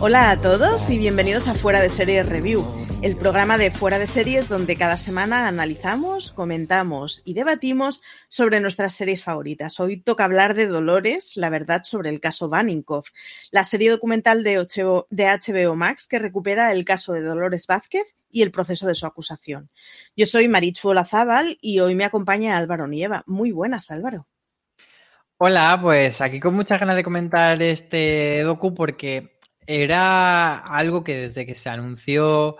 Hola a todos y bienvenidos a Fuera de Series Review, el programa de Fuera de Series donde cada semana analizamos, comentamos y debatimos sobre nuestras series favoritas. Hoy toca hablar de Dolores, la verdad sobre el caso Baninkoff, la serie documental de HBO Max que recupera el caso de Dolores Vázquez y el proceso de su acusación. Yo soy Marichu Olazábal y hoy me acompaña Álvaro Nieva. Muy buenas, Álvaro. Hola, pues aquí con muchas ganas de comentar este docu porque era algo que desde que se anunció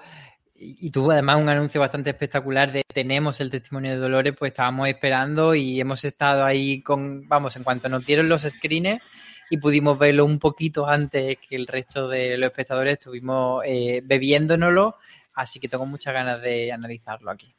y tuvo además un anuncio bastante espectacular de tenemos el testimonio de Dolores, pues estábamos esperando y hemos estado ahí con, vamos, en cuanto nos dieron los screens y pudimos verlo un poquito antes que el resto de los espectadores, estuvimos eh, bebiéndonoslo, así que tengo muchas ganas de analizarlo aquí.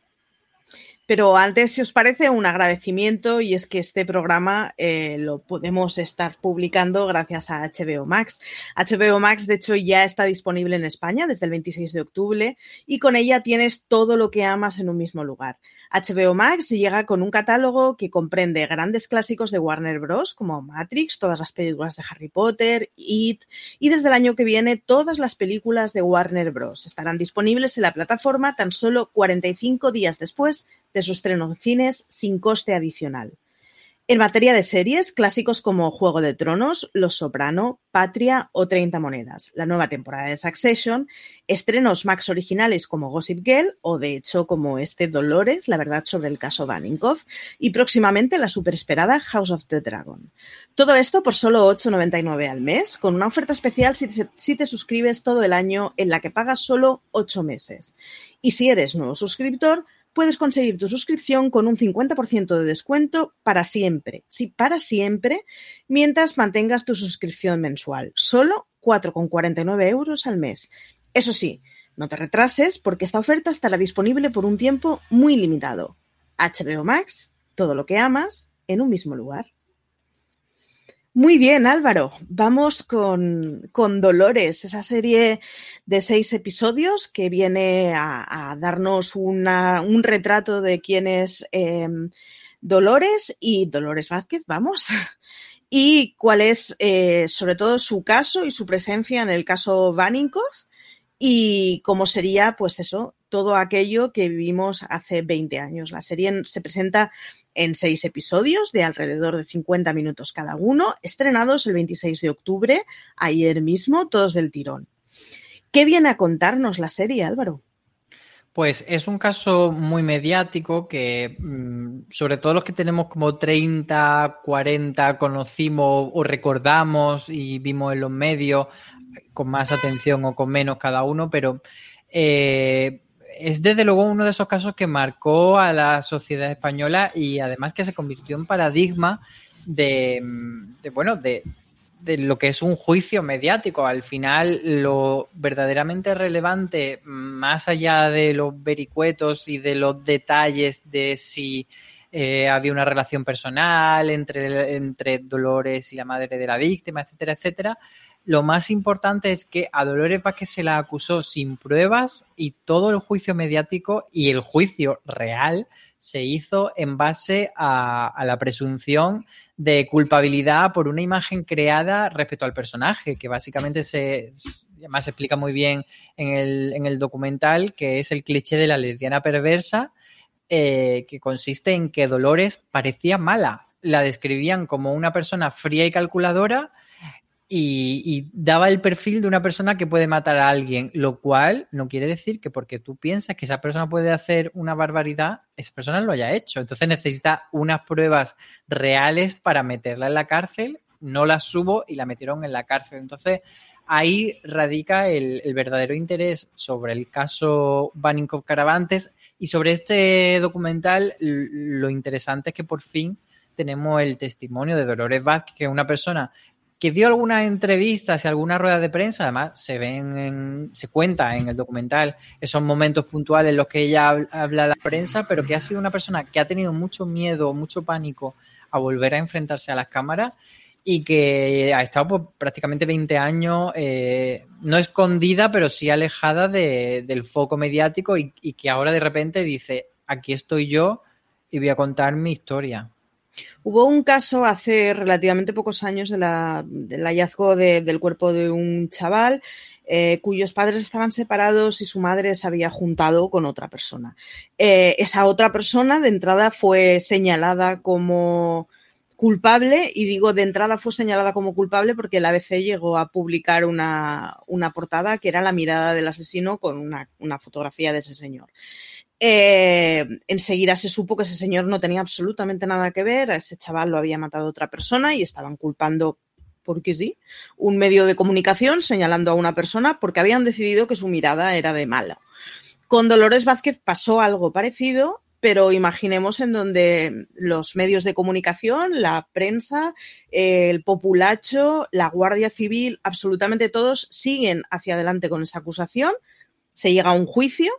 Pero antes, si os parece, un agradecimiento y es que este programa eh, lo podemos estar publicando gracias a HBO Max. HBO Max, de hecho, ya está disponible en España desde el 26 de octubre y con ella tienes todo lo que amas en un mismo lugar. HBO Max llega con un catálogo que comprende grandes clásicos de Warner Bros. como Matrix, todas las películas de Harry Potter, It y desde el año que viene todas las películas de Warner Bros. estarán disponibles en la plataforma tan solo 45 días después de de su estreno en cines sin coste adicional. En materia de series, clásicos como Juego de Tronos, Los Soprano, Patria o 30 Monedas, la nueva temporada de Succession, estrenos Max originales como Gossip Girl o de hecho como este Dolores, la verdad sobre el caso Baninkoff y próximamente la superesperada House of the Dragon. Todo esto por solo 8,99 al mes, con una oferta especial si te, si te suscribes todo el año en la que pagas solo 8 meses. Y si eres nuevo suscriptor, puedes conseguir tu suscripción con un 50% de descuento para siempre, sí, para siempre, mientras mantengas tu suscripción mensual. Solo 4,49 euros al mes. Eso sí, no te retrases porque esta oferta estará disponible por un tiempo muy limitado. HBO Max, todo lo que amas, en un mismo lugar. Muy bien, Álvaro. Vamos con, Dolores, esa serie de seis episodios que viene a, darnos un retrato de quién es em, Dolores y Dolores Vázquez, vamos. Y cuál es, eh, sobre todo, su caso y su presencia en el caso Vaninkov y cómo sería, pues eso, todo aquello que vivimos hace 20 años. La serie se presenta en seis episodios de alrededor de 50 minutos cada uno, estrenados el 26 de octubre, ayer mismo, todos del tirón. ¿Qué viene a contarnos la serie, Álvaro? Pues es un caso muy mediático que, mm, sobre todo los que tenemos como 30, 40, conocimos o recordamos y vimos en los medios con más atención o con menos cada uno, pero eh, es desde luego uno de esos casos que marcó a la sociedad española y además que se convirtió en paradigma de, bueno, de, lo que es un juicio mediático. Al final, lo verdaderamente relevante, más allá de los vericuetos y de los detalles de si eh, había una relación personal entre, entre Dolores y la madre de la víctima, etcétera, etcétera, lo más importante es que a Dolores Vázquez se la acusó sin pruebas y todo el juicio mediático y el juicio real se hizo en base a, la presunción de culpabilidad por una imagen creada respecto al personaje, que básicamente se, además se explica muy bien en el, en el, documental, que es el cliché de la lesbiana perversa, eh, que consiste en que Dolores parecía mala. La describían como una persona fría y calculadora y, daba el perfil de una persona que puede matar a alguien, lo cual no quiere decir que porque tú piensas que esa persona puede hacer una barbaridad, esa persona lo haya hecho. Entonces necesita unas pruebas reales para meterla en la cárcel, no las subo y la metieron en la cárcel. Entonces ahí radica el, verdadero interés sobre el caso Baninkoff Caravantes y sobre este documental lo interesante es que por fin tenemos el testimonio de Dolores Vázquez, que es una persona que dio algunas entrevistas y algunas ruedas de prensa, además se ven, se cuenta en el documental esos momentos puntuales en los que ella habla a la prensa, pero que ha sido una persona que ha tenido mucho miedo, mucho pánico a volver a enfrentarse a las cámaras y que ha estado pues, prácticamente 20 años eh, no escondida, pero sí alejada del foco mediático y que ahora de repente dice, aquí estoy yo y voy a contar mi historia. Hubo un caso hace relativamente pocos años del hallazgo del cuerpo de un chaval eh, cuyos padres estaban separados y su madre se había juntado con otra persona. Eh, esa otra persona de entrada fue señalada como culpable y digo de entrada fue señalada como culpable porque la ABC llegó a publicar una, portada que era la mirada del asesino con una fotografía de ese señor. Eh, enseguida se supo que ese señor no tenía absolutamente nada que ver, a ese chaval lo había matado otra persona y estaban culpando, porque sí, un medio de comunicación señalando a una persona porque habían decidido que su mirada era de mala. Con Dolores Vázquez pasó algo parecido, pero imaginemos en donde los medios de comunicación, la prensa, el populacho, la Guardia Civil, absolutamente todos siguen hacia adelante con esa acusación, se llega a un juicio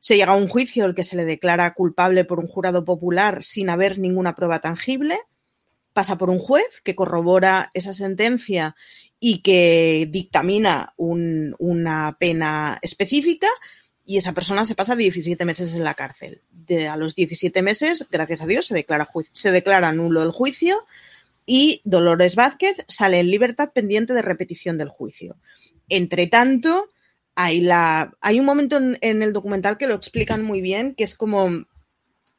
se llega a un juicio el que se le declara culpable por un jurado popular sin haber ninguna prueba tangible, pasa por un juez que corrobora esa sentencia y que dictamina una pena específica y esa persona se pasa 17 meses en la cárcel. A los 17 meses, gracias a Dios, se declara, se declara nulo el juicio y Dolores Vázquez sale en libertad pendiente de repetición del juicio. Entre tanto, hay, la, hay un momento en, el documental que lo explican muy bien, que es como,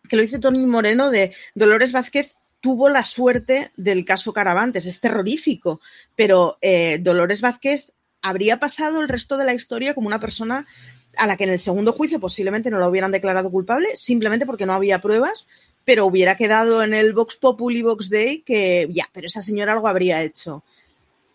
que lo dice Tony Moreno, de Dolores Vázquez tuvo la suerte del caso Caravantes, es terrorífico, pero eh, Dolores Vázquez habría pasado el resto de la historia como una persona a la que en el segundo juicio posiblemente no lo hubieran declarado culpable, simplemente porque no había pruebas, pero hubiera quedado en el Vox Populi Vox Day que ya, pero esa señora algo habría hecho.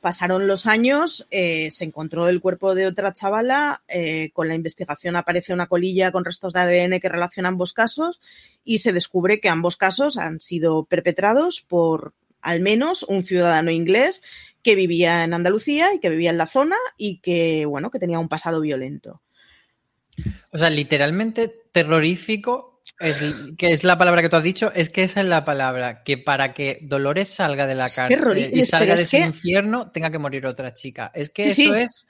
Pasaron los años, eh, se encontró el cuerpo de otra chavala, eh, con la investigación aparece una colilla con restos de ADN que relaciona ambos casos y se descubre que ambos casos han sido perpetrados por al menos un ciudadano inglés que vivía en Andalucía y que vivía en la zona y que, bueno, que tenía un pasado violento. O sea, literalmente terrorífico es, que es la palabra que tú has dicho, es que esa es la palabra, que para que Dolores salga de la cárcel y salga de ese infierno, tenga que morir otra chica. Es que eso es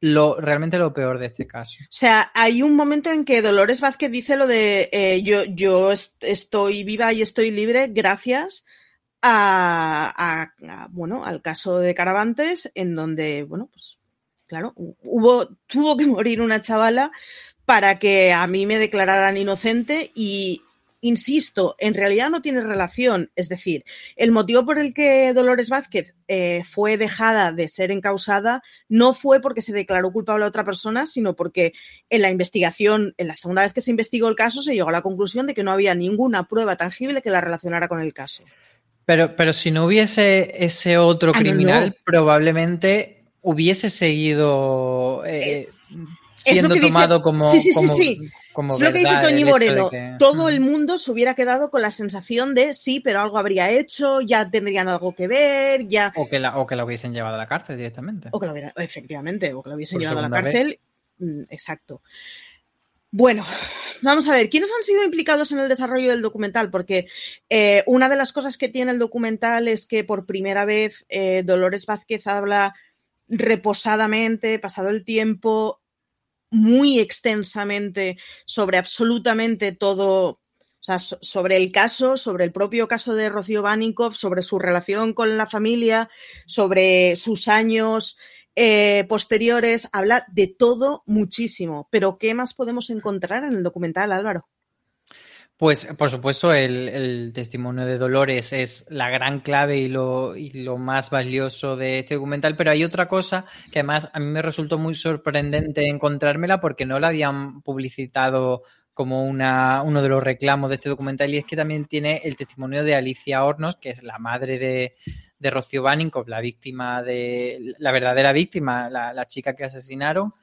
lo realmente lo peor de este caso. O sea, hay un momento en que Dolores Vázquez dice lo de eh, yo, yo estoy viva y estoy libre gracias a, bueno, al caso de Caravantes, en donde, bueno, pues claro, hubo, tuvo que morir una chavala para que a mí me declararan inocente y, insisto, en realidad no tiene relación. Es decir, el motivo por el que Dolores Vázquez eh, fue dejada de ser encausada no fue porque se declaró culpable a otra persona, sino porque en la investigación, en la segunda vez que se investigó el caso, se llegó a la conclusión de que no había ninguna prueba tangible que la relacionara con el caso. Pero, pero si no hubiese ese otro ah, criminal, probablemente hubiese seguido eh, siendo tomado como. Sí, sí, sí, sí. es lo que dice Toñi Moreno. Todo el mundo se hubiera quedado con la sensación de sí, pero algo habría hecho, ya tendrían algo que ver, ya. O que la, o que la hubiesen llevado a la cárcel directamente. O que lo hubiera, efectivamente, o que la hubiesen llevado a la cárcel. Mm, exacto. Bueno, vamos a ver, ¿quiénes han sido implicados en el desarrollo del documental? Porque eh, una de las cosas que tiene el documental es que por primera vez eh, Dolores Vázquez habla reposadamente, pasado el tiempo, muy extensamente sobre absolutamente todo, o sea, sobre el caso, sobre el propio caso de Rocío Baninkoff, sobre su relación con la familia, sobre sus años eh, posteriores, habla de todo muchísimo. Pero, ¿qué más podemos encontrar en el documental, Álvaro? Pues, por supuesto, el, testimonio de Dolores es la gran clave y lo, y lo, más valioso de este documental, pero hay otra cosa que además a mí me resultó muy sorprendente encontrármela porque no la habían publicitado como una, uno de los reclamos de este documental y es que también tiene el testimonio de Alicia Hornos, que es la madre de, de Rocío Baninkoff, la víctima de, la verdadera víctima, la, chica que asesinaron.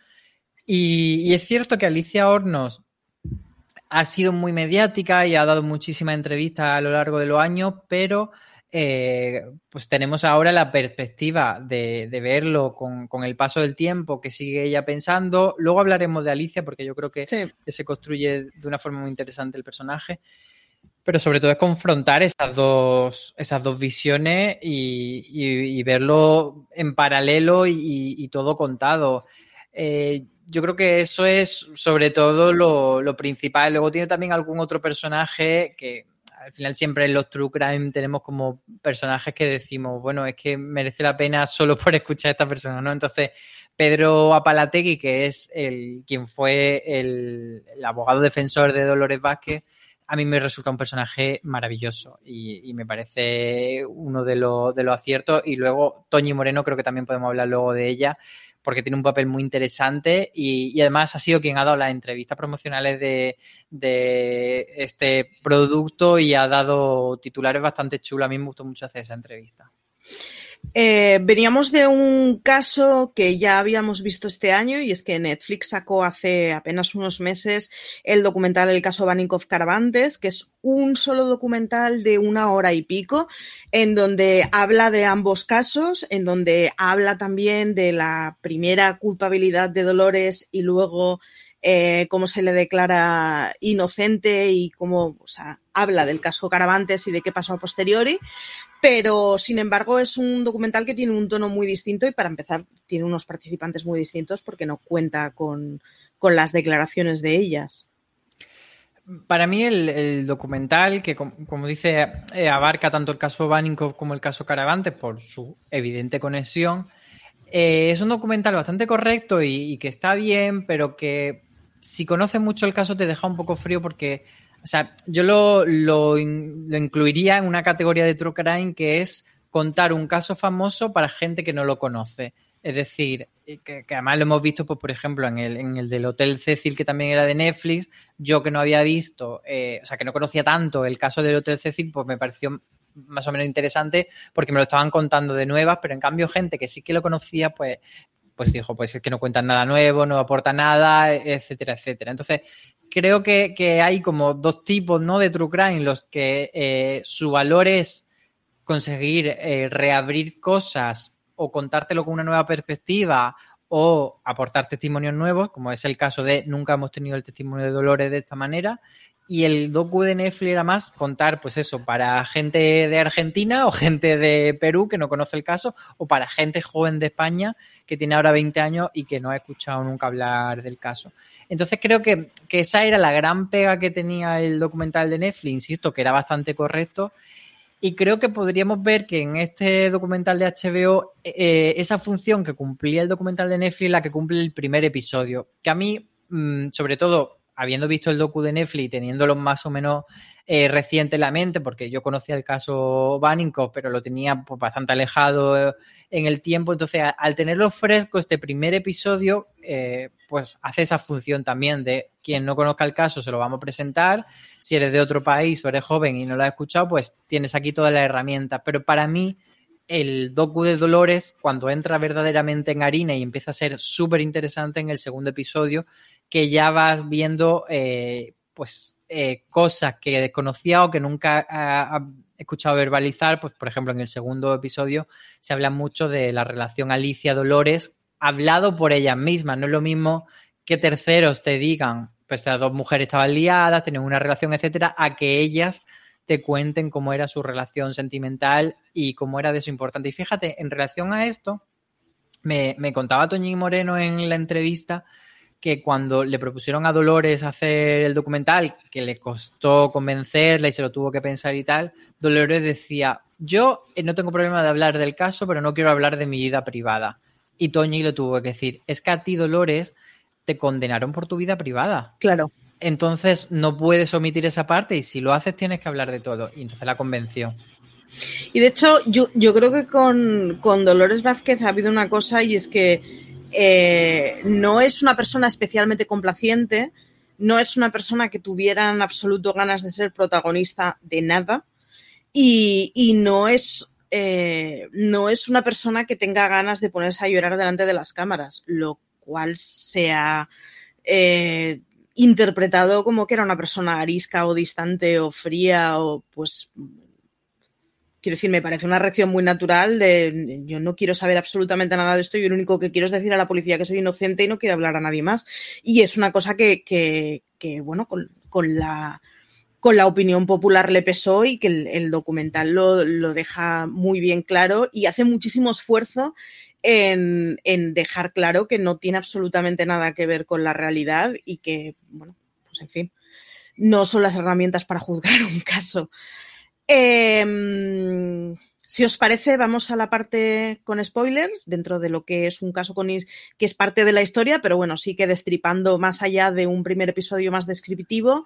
Y, es cierto que Alicia Hornos ha sido muy mediática y ha dado muchísimas entrevistas a lo largo de los años, pero eh, pues tenemos ahora la perspectiva de, verlo con, el paso del tiempo que sigue ella pensando. Luego hablaremos de Alicia porque yo creo que se construye de una forma muy interesante el personaje pero sobre todo es confrontar esas dos, esas dos visiones y, verlo en paralelo y, todo contado. Eh, yo creo que eso es sobre todo lo, principal. Luego tiene también algún otro personaje que al final siempre en los True Crime tenemos como personajes que decimos, bueno, es que merece la pena solo por escuchar a esta persona, ¿no? Entonces, Pedro Apalategui, que es el quien fue el abogado defensor de Dolores Vázquez, a mí me resulta un personaje maravilloso y, me parece uno de, los aciertos. Y luego Toñi Moreno, creo que también podemos hablar luego de ella, porque tiene un papel muy interesante y, además ha sido quien ha dado las entrevistas promocionales de, de, este producto y ha dado titulares bastante chulos. A mí me gustó mucho hacer esa entrevista. Eh, veníamos de un caso que ya habíamos visto este año y es que Netflix sacó hace apenas unos meses el documental El caso Banikov Caravantes, que es un solo documental de una hora y pico, en donde habla de ambos casos, en donde habla también de la primera culpabilidad de Dolores y luego eh, cómo se le declara inocente y cómo habla del caso Caravantes y de qué pasó a posteriori. Pero, sin embargo, es un documental que tiene un tono muy distinto y, para empezar, tiene unos participantes muy distintos porque no cuenta con, las declaraciones de ellas. Para mí el, documental, que como, dice, eh, abarca tanto el caso Baninko como el caso Caravantes por su evidente conexión, eh, es un documental bastante correcto y, que está bien, pero que si conoces mucho el caso te deja un poco frío porque, o sea, yo lo, incluiría en una categoría de true crime que es contar un caso famoso para gente que no lo conoce. Es decir, que, además lo hemos visto, pues, por ejemplo, en el, en el, del Hotel Cecil, que también era de Netflix, yo que no había visto, eh, o sea, que no conocía tanto el caso del Hotel Cecil, pues me pareció más o menos interesante porque me lo estaban contando de nuevas, pero en cambio gente que sí que lo conocía, pues pues dijo, pues es que no cuentan nada nuevo, no aporta nada, etcétera, etcétera. Entonces, creo que, hay como dos tipos, ¿no? De True Crime, los que eh, su valor es conseguir eh, reabrir cosas o contártelo con una nueva perspectiva o aportar testimonios nuevos, como es el caso de nunca hemos tenido el testimonio de Dolores de esta manera, y el docu de Netflix era más contar, pues eso, para gente de Argentina o gente de Perú que no conoce el caso, o para gente joven de España que tiene ahora 20 años y que no ha escuchado nunca hablar del caso. Entonces creo que, esa era la gran pega que tenía el documental de Netflix, insisto, que era bastante correcto. Y creo que podríamos ver que en este documental de HBO, eh, esa función que cumplía el documental de Netflix, la que cumple el primer episodio, que a mí, mm, sobre todo, habiendo visto el docu de Netflix, teniéndolo más o menos eh, reciente en la mente, porque yo conocía el caso Baninkoff, pero lo tenía pues, bastante alejado eh, en el tiempo. Entonces, al tenerlo fresco, este primer episodio, eh, pues hace esa función también de quien no conozca el caso, se lo vamos a presentar. Si eres de otro país o eres joven y no lo has escuchado, pues tienes aquí todas las herramientas. Pero para mí, el docu de Dolores, cuando entra verdaderamente en harina y empieza a ser súper interesante en el segundo episodio, que ya vas viendo eh, pues eh, cosas que desconocía o que nunca ha escuchado verbalizar, pues por ejemplo en el segundo episodio se habla mucho de la relación Alicia-Dolores hablado por ellas mismas, no es lo mismo que terceros te digan, pues las dos mujeres estaban liadas, tenían una relación, etcétera, a que ellas te cuenten cómo era su relación sentimental y cómo era de eso importante. Y fíjate, en relación a esto, me, me contaba Toñín Moreno en la entrevista que cuando le propusieron a Dolores hacer el documental, que le costó convencerla y se lo tuvo que pensar y tal, Dolores decía, yo eh, no tengo problema de hablar del caso, pero no quiero hablar de mi vida privada. Y Toñi lo tuvo que decir, es que a ti, Dolores, te condenaron por tu vida privada. Claro. Entonces no puedes omitir esa parte y si lo haces tienes que hablar de todo. Y entonces la convenció. Y de hecho, yo, yo creo que con, con Dolores Vázquez ha habido una cosa y es que eh, no es una persona especialmente complaciente, no es una persona que tuviera en absoluto ganas de ser protagonista de nada y, no es eh, no es una persona que tenga ganas de ponerse a llorar delante de las cámaras, lo cual se ha eh, interpretado como que era una persona arisca o distante o fría o pues quiero decir, me parece una reacción muy natural de yo no quiero saber absolutamente nada de esto y lo único que quiero es decir a la policía que soy inocente y no quiero hablar a nadie más. Y es una cosa que, que, que bueno, con, con, la, con la opinión popular le pesó y que el, el documental lo, lo, deja muy bien claro y hace muchísimo esfuerzo en, en dejar claro que no tiene absolutamente nada que ver con la realidad y que, bueno, pues en fin, no son las herramientas para juzgar un caso. Eh, si os parece, vamos a la parte con spoilers, dentro de lo que es un caso con que es parte de la historia, pero bueno, sí que destripando más allá de un primer episodio más descriptivo.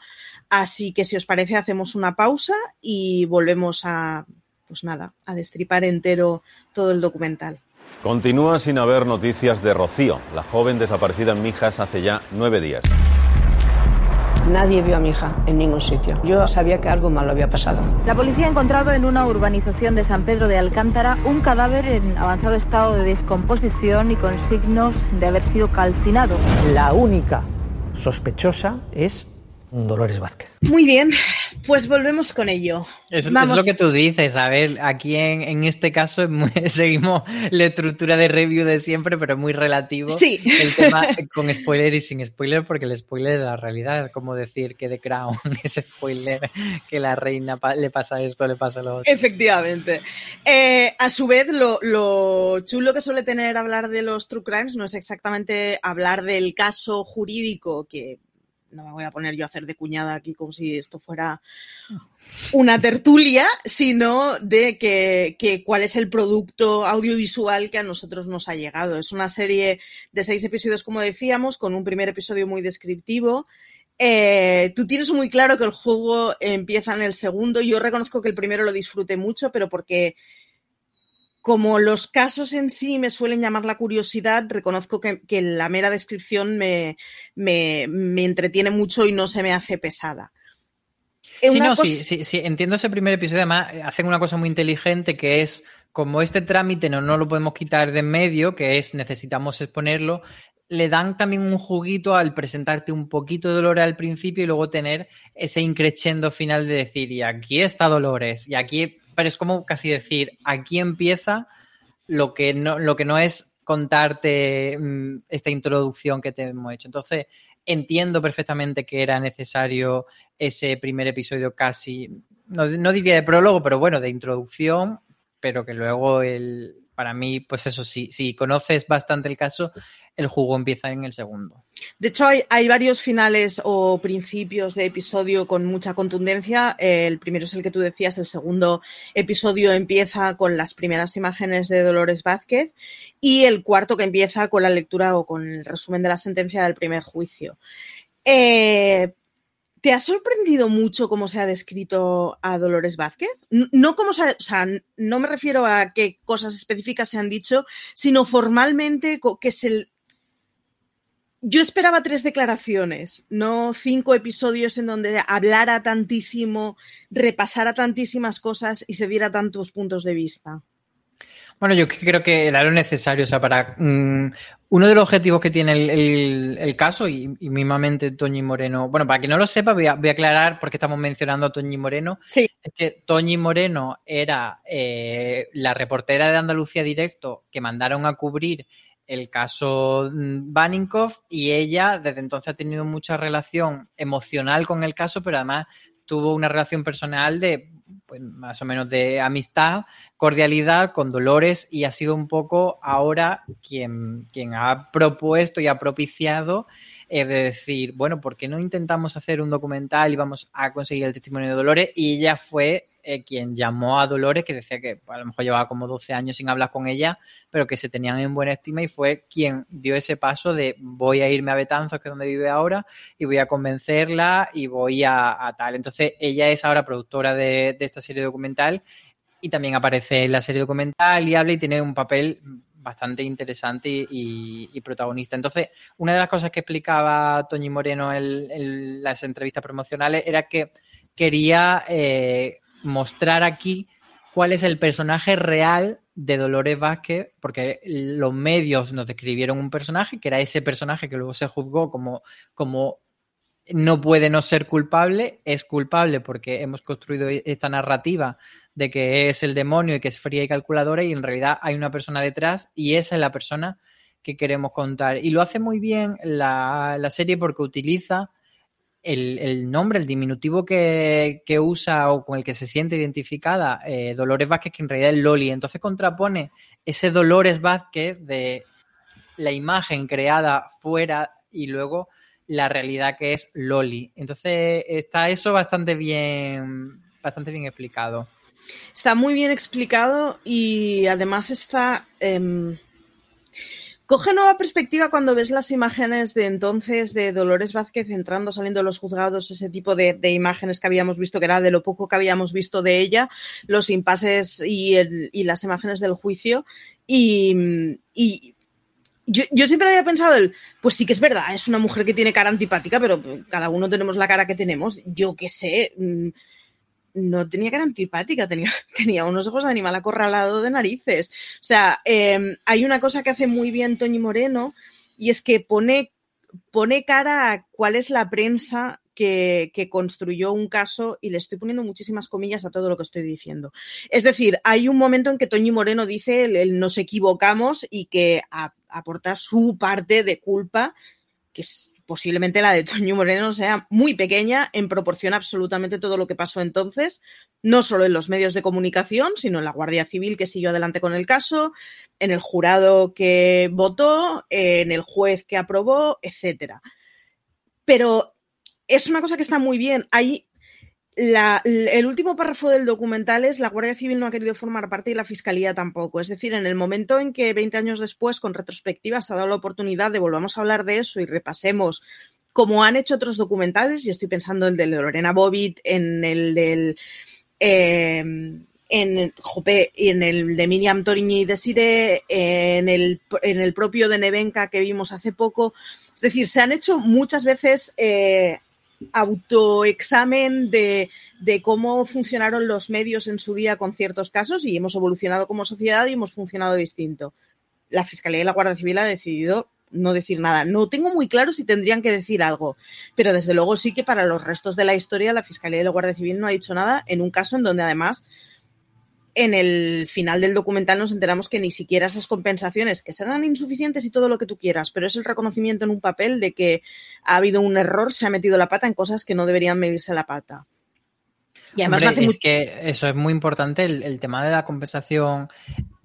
Así que si os parece, hacemos una pausa y volvemos a, pues nada, a destripar entero todo el documental. Continúa sin haber noticias de Rocío, la joven desaparecida en Mijas hace ya nueve días. Nadie vio a mi hija en ningún sitio. Yo sabía que algo malo había pasado. La policía ha encontrado en una urbanización de San Pedro de Alcántara un cadáver en avanzado estado de descomposición y con signos de haber sido calcinado. La única sospechosa es Dolores Vázquez. Muy bien, pues volvemos con ello. Es, es lo que tú dices, a ver, aquí en, en este caso muy, seguimos la estructura de review de siempre, pero es muy relativo. Sí. El tema con spoiler y sin spoiler, porque el spoiler es la realidad, es como decir que The Crown es spoiler, que la reina pa le pasa esto, le pasa lo otro. Efectivamente. Eh, a su vez, lo, lo chulo que suele tener hablar de los true crimes no es exactamente hablar del caso jurídico que no me voy a poner yo a hacer de cuñada aquí como si esto fuera una tertulia, sino de que, cuál es el producto audiovisual que a nosotros nos ha llegado. Es una serie de seis episodios, como decíamos, con un primer episodio muy descriptivo. Eh, tú tienes muy claro que el juego empieza en el segundo. Yo reconozco que el primero lo disfruté mucho, pero porque como los casos en sí me suelen llamar la curiosidad, reconozco que, que la mera descripción me, me, me, entretiene mucho y no se me hace pesada. Sí, no, sí, sí, sí, entiendo ese primer episodio. Además, hacen una cosa muy inteligente que es, como este trámite no, no lo podemos quitar de en medio, que es necesitamos exponerlo, le dan también un juguito al presentarte un poquito de Dolores al principio y luego tener ese increchendo final de decir, y aquí está Dolores, y aquí pero es como casi decir, aquí empieza lo que no, lo que no es contarte mmm, esta introducción que te hemos hecho. Entonces, entiendo perfectamente que era necesario ese primer episodio casi, no, no diría de prólogo, pero bueno, de introducción, pero que luego el, para mí, pues eso, si, si conoces bastante el caso, el juego empieza en el segundo. De hecho, hay, hay, varios finales o principios de episodio con mucha contundencia. El primero es el que tú decías, el segundo episodio empieza con las primeras imágenes de Dolores Vázquez y el cuarto que empieza con la lectura o con el resumen de la sentencia del primer juicio. Eh, ¿Te ha sorprendido mucho cómo se ha descrito a Dolores Vázquez? No como se, o sea, no me refiero a qué cosas específicas se han dicho, sino formalmente que se yo esperaba tres declaraciones, no cinco episodios en donde hablara tantísimo, repasara tantísimas cosas y se diera tantos puntos de vista. Bueno, yo creo que era lo necesario, o sea, para mmm, uno de los objetivos que tiene el, el, el caso, y, y, mismamente Toñi Moreno, bueno, para quien no lo sepa, voy a, voy a aclarar por qué estamos mencionando a Toñi Moreno. Sí. Es que Toñi Moreno era eh, la reportera de Andalucía Directo que mandaron a cubrir el caso Baninkoff y ella desde entonces ha tenido mucha relación emocional con el caso, pero además tuvo una relación personal de pues, más o menos de amistad, cordialidad con Dolores y ha sido un poco ahora quien, quien ha propuesto y ha propiciado eh, de decir, bueno, ¿por qué no intentamos hacer un documental y vamos a conseguir el testimonio de Dolores? Y ella fue eh, quien llamó a Dolores, que decía que a lo mejor llevaba como 12 años sin hablar con ella, pero que se tenían en buena estima y fue quien dio ese paso de voy a irme a Betanzos, que es donde vive ahora, y voy a convencerla y voy a, tal. Entonces ella es ahora productora de, esta serie documental y también aparece en la serie documental y habla y tiene un papel bastante interesante y, y, protagonista. Entonces, una de las cosas que explicaba Toñi Moreno en, en las entrevistas promocionales era que quería eh, mostrar aquí cuál es el personaje real de Dolores Vázquez, porque los medios nos describieron un personaje, que era ese personaje que luego se juzgó como, como no puede no ser culpable, es culpable porque hemos construido esta narrativa de que es el demonio y que es fría y calculadora y en realidad hay una persona detrás y esa es la persona que queremos contar. Y lo hace muy bien la, serie porque utiliza el, nombre, el diminutivo que, usa o con el que se siente identificada eh, Dolores Vázquez, que en realidad es Loli. Entonces contrapone ese Dolores Vázquez de la imagen creada fuera y luego la realidad que es Loli. Entonces está eso bastante bien, bastante bien explicado. Está muy bien explicado y además está... Em, Coge nueva perspectiva cuando ves las imágenes de entonces de Dolores Vázquez entrando, saliendo de los juzgados, ese tipo de, imágenes que habíamos visto, que era de lo poco que habíamos visto de ella, los impases y, las imágenes del juicio. Y, yo, siempre había pensado, pues sí que es verdad, es una mujer que tiene cara antipática, pero cada uno tenemos la cara que tenemos. Yo qué sé mm, no tenía cara antipática, tenía, tenía unos ojos de animal acorralado de narices. O sea, em, hay una cosa que hace muy bien Toñi Moreno y es que pone, pone cara a cuál es la prensa que, construyó un caso y le estoy poniendo muchísimas comillas a todo lo que estoy diciendo. Es decir, hay un momento en que Toñi Moreno dice el, nos equivocamos y que aporta su parte de culpa, que es posiblemente la de Toño Moreno sea muy pequeña en proporción a absolutamente todo lo que pasó entonces, no solo en los medios de comunicación, sino en la Guardia Civil que siguió adelante con el caso, en el jurado que votó, en el juez que aprobó, etcétera. Pero es una cosa que está muy bien. Hay el último párrafo del documental es la Guardia Civil no ha querido formar parte y la Fiscalía tampoco. Es decir, en el momento en que 20 años después, con retrospectiva, se ha dado la oportunidad de volvamos a hablar de eso y repasemos como han hecho otros documentales, y estoy pensando en el de Lorena Bobbitt, en el del... Eh, en, en el de Miriam Torigny y Desire, en el, en el propio de Nevenka que vimos hace poco. Es decir, se han hecho muchas veces eh, autoexamen de, de, cómo funcionaron los medios en su día con ciertos casos y hemos evolucionado como sociedad y hemos funcionado distinto. La Fiscalía y la Guardia Civil ha decidido no decir nada. No tengo muy claro si tendrían que decir algo, pero desde luego sí que para los restos de la historia la Fiscalía y la Guardia Civil no ha dicho nada en un caso en donde además en el final del documental nos enteramos que ni siquiera esas compensaciones, que serán insuficientes y todo lo que tú quieras, pero es el reconocimiento en un papel de que ha habido un error, se ha metido la pata en cosas que no deberían medirse la pata. Y además es que eso es muy importante, el, tema de la compensación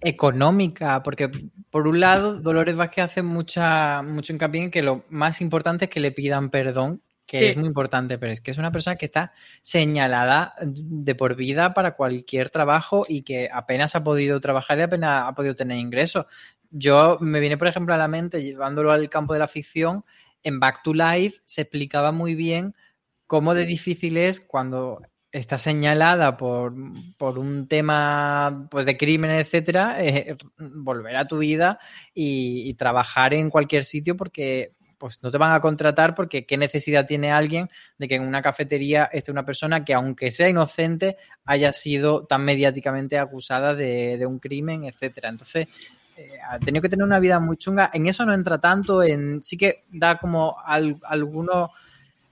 económica, porque por un lado Dolores Vázquez hace mucha, mucho hincapié en que lo más importante es que le pidan perdón que es muy importante, pero es que es una persona que está señalada de por vida para cualquier trabajo y que apenas ha podido trabajar y apenas ha podido tener ingresos. Yo me viene, por ejemplo, a la mente, llevándolo al campo de la ficción, en Back to Life se explicaba muy bien cómo de difícil es cuando está señalada por, un tema pues, de crimen, etcétera, eh, volver a tu vida y, y, trabajar en cualquier sitio porque pues no te van a contratar porque qué necesidad tiene alguien de que en una cafetería esté una persona que aunque sea inocente haya sido tan mediáticamente acusada de, un crimen, etcétera. Entonces, eh, ha tenido que tener una vida muy chunga. En eso no entra tanto, en sí que da como algunos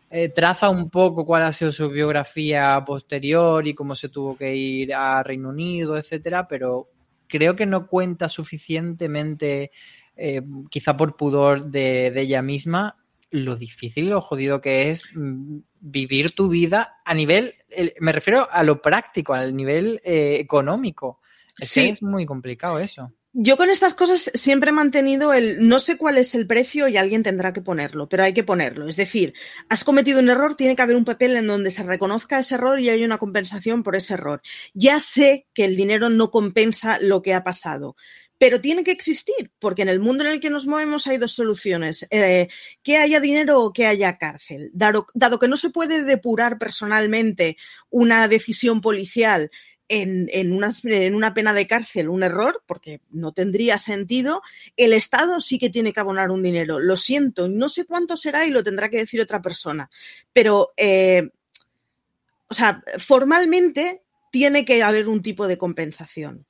eh, traza un poco cuál ha sido su biografía posterior y cómo se tuvo que ir a Reino Unido, etcétera, pero creo que no cuenta suficientemente eh, quizá por pudor de, ella misma, lo difícil, lo jodido que es mm, vivir tu vida a nivel, me refiero a lo práctico, al nivel eh, económico. Es es muy complicado eso. Yo con estas cosas siempre he mantenido el no sé cuál es el precio y alguien tendrá que ponerlo, pero hay que ponerlo. Es decir, has cometido un error, tiene que haber un papel en donde se reconozca ese error y hay una compensación por ese error. Ya sé que el dinero no compensa lo que ha pasado, pero tiene que existir, porque en el mundo en el que nos movemos hay dos soluciones, eh, que haya dinero o que haya cárcel. Dado, que no se puede depurar personalmente una decisión policial en, una, pena de cárcel un error, porque no tendría sentido, el Estado sí que tiene que abonar un dinero. Lo siento, no sé cuánto será y lo tendrá que decir otra persona. Pero, eh, o sea, formalmente tiene que haber un tipo de compensación.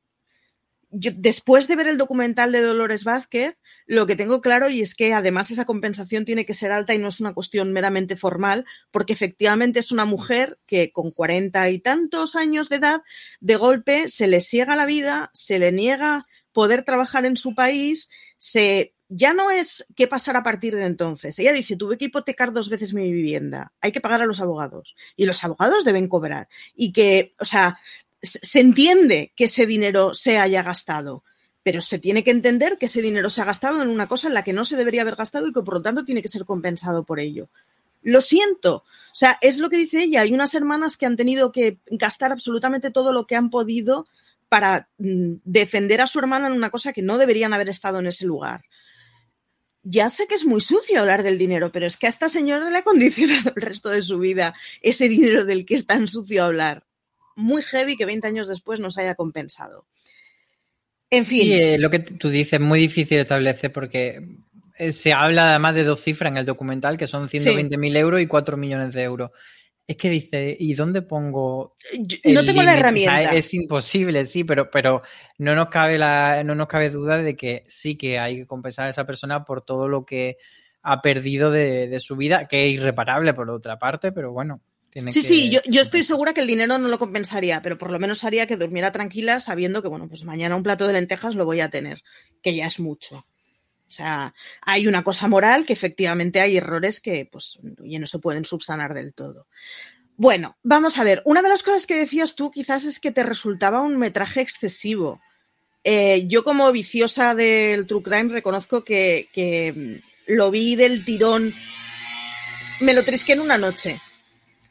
Después de ver el documental de Dolores Vázquez, lo que tengo claro y es que además esa compensación tiene que ser alta y no es una cuestión meramente formal, porque efectivamente es una mujer que con cuarenta y tantos años de edad, de golpe se le ciega la vida, se le niega poder trabajar en su país, se ya no es qué pasar a partir de entonces. Ella dice, tuve que hipotecar dos veces mi vivienda, hay que pagar a los abogados y los abogados deben cobrar y que, o sea, se entiende que ese dinero se haya gastado, pero se tiene que entender que ese dinero se ha gastado en una cosa en la que no se debería haber gastado y que por lo tanto tiene que ser compensado por ello. Lo siento, o sea, es lo que dice ella. Hay unas hermanas que han tenido que gastar absolutamente todo lo que han podido para mm, defender a su hermana en una cosa que no deberían haber estado en ese lugar ya sé que es muy sucio hablar del dinero, pero es que a esta señora le ha condicionado el resto de su vida ese dinero del que es tan sucio hablar. Muy heavy que 20 años después nos haya compensado. En fin. Sí, eh, lo que tú dices, muy difícil establecer porque eh, se habla además de dos cifras en el documental, que son 120.000 euros y 4 millones de euros. Es que dice, ¿y dónde pongo? no tengo la herramienta. es imposible, sí, pero, pero no, nos cabe la, no nos cabe duda de que sí que hay que compensar a esa persona por todo lo que ha perdido de, su vida, que es irreparable por otra parte, pero bueno. Tiene sí, sí, yo, yo, estoy segura que el dinero no lo compensaría, pero por lo menos haría que durmiera tranquila sabiendo que, bueno, pues mañana un plato de lentejas lo voy a tener, que ya es mucho. O sea, hay una cosa moral que efectivamente hay errores que pues ya no se pueden subsanar del todo. Bueno, vamos a ver. Una de las cosas que decías tú quizás es que te resultaba un metraje excesivo. Eh, yo como viciosa del True Crime reconozco que, que lo vi del tirón, me lo trisqué en una noche.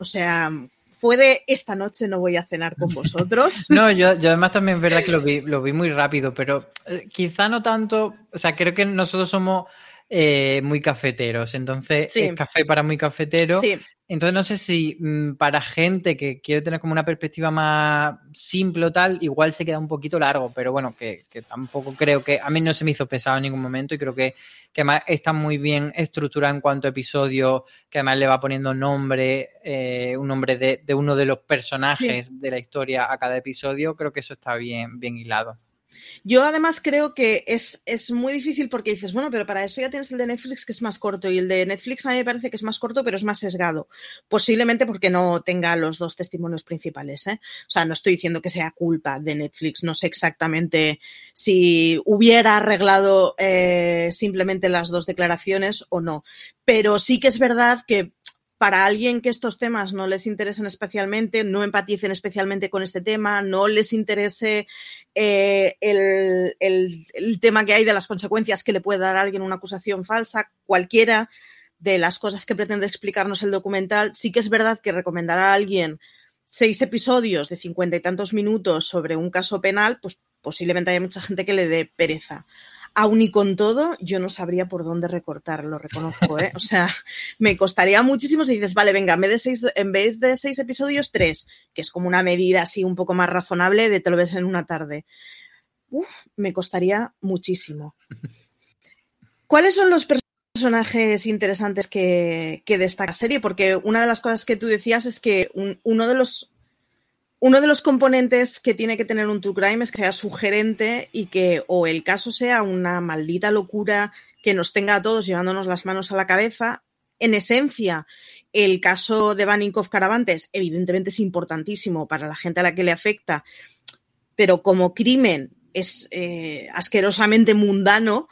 O sea, fue de esta noche no voy a cenar con vosotros. no, yo, además también es verdad que lo vi, lo vi muy rápido, pero eh, quizá no tanto, o sea, creo que nosotros somos eh, muy cafeteros, entonces es café para muy cafetero. Sí. Entonces no sé si mm, para gente que quiere tener como una perspectiva más simple o tal, igual se queda un poquito largo, pero bueno, que, tampoco creo que a mí no se me hizo pesado en ningún momento y creo que, que además está muy bien estructurado en cuanto a episodio, que además le va poniendo nombre, eh, un nombre de, de, uno de los personajes de la historia a cada episodio, creo que eso está bien, bien hilado. Yo además creo que es, es, muy difícil porque dices, bueno, pero para eso ya tienes el de Netflix que es más corto y el de Netflix a mí me parece que es más corto pero es más sesgado. Posiblemente porque no tenga los dos testimonios principales. ¿eh? O sea, no estoy diciendo que sea culpa de Netflix, no sé exactamente si hubiera arreglado eh, simplemente las dos declaraciones o no. Pero sí que es verdad que para alguien que estos temas no les interesen especialmente, no empaticen especialmente con este tema, no les interese eh, el, tema que hay de las consecuencias que le puede dar a alguien una acusación falsa, cualquiera de las cosas que pretende explicarnos el documental, sí que es verdad que recomendar a alguien seis episodios de cincuenta y tantos minutos sobre un caso penal, pues posiblemente haya mucha gente que le dé pereza. Aún y con todo, yo no sabría por dónde recortar, lo reconozco, ¿eh? O sea, me costaría muchísimo si dices, vale, venga, en vez de seis, en vez de seis episodios, tres, que es como una medida así un poco más razonable de te lo ves en una tarde. Uf, me costaría muchísimo. ¿Cuáles son los personajes interesantes que, que destaca la serie? Porque una de las cosas que tú decías es que uno de los uno de los componentes que tiene que tener un true crime es que sea sugerente y que o el caso sea una maldita locura que nos tenga a todos llevándonos las manos a la cabeza. En esencia, el caso de Vanikov Caravantes evidentemente es importantísimo para la gente a la que le afecta, pero como crimen es eh, asquerosamente mundano,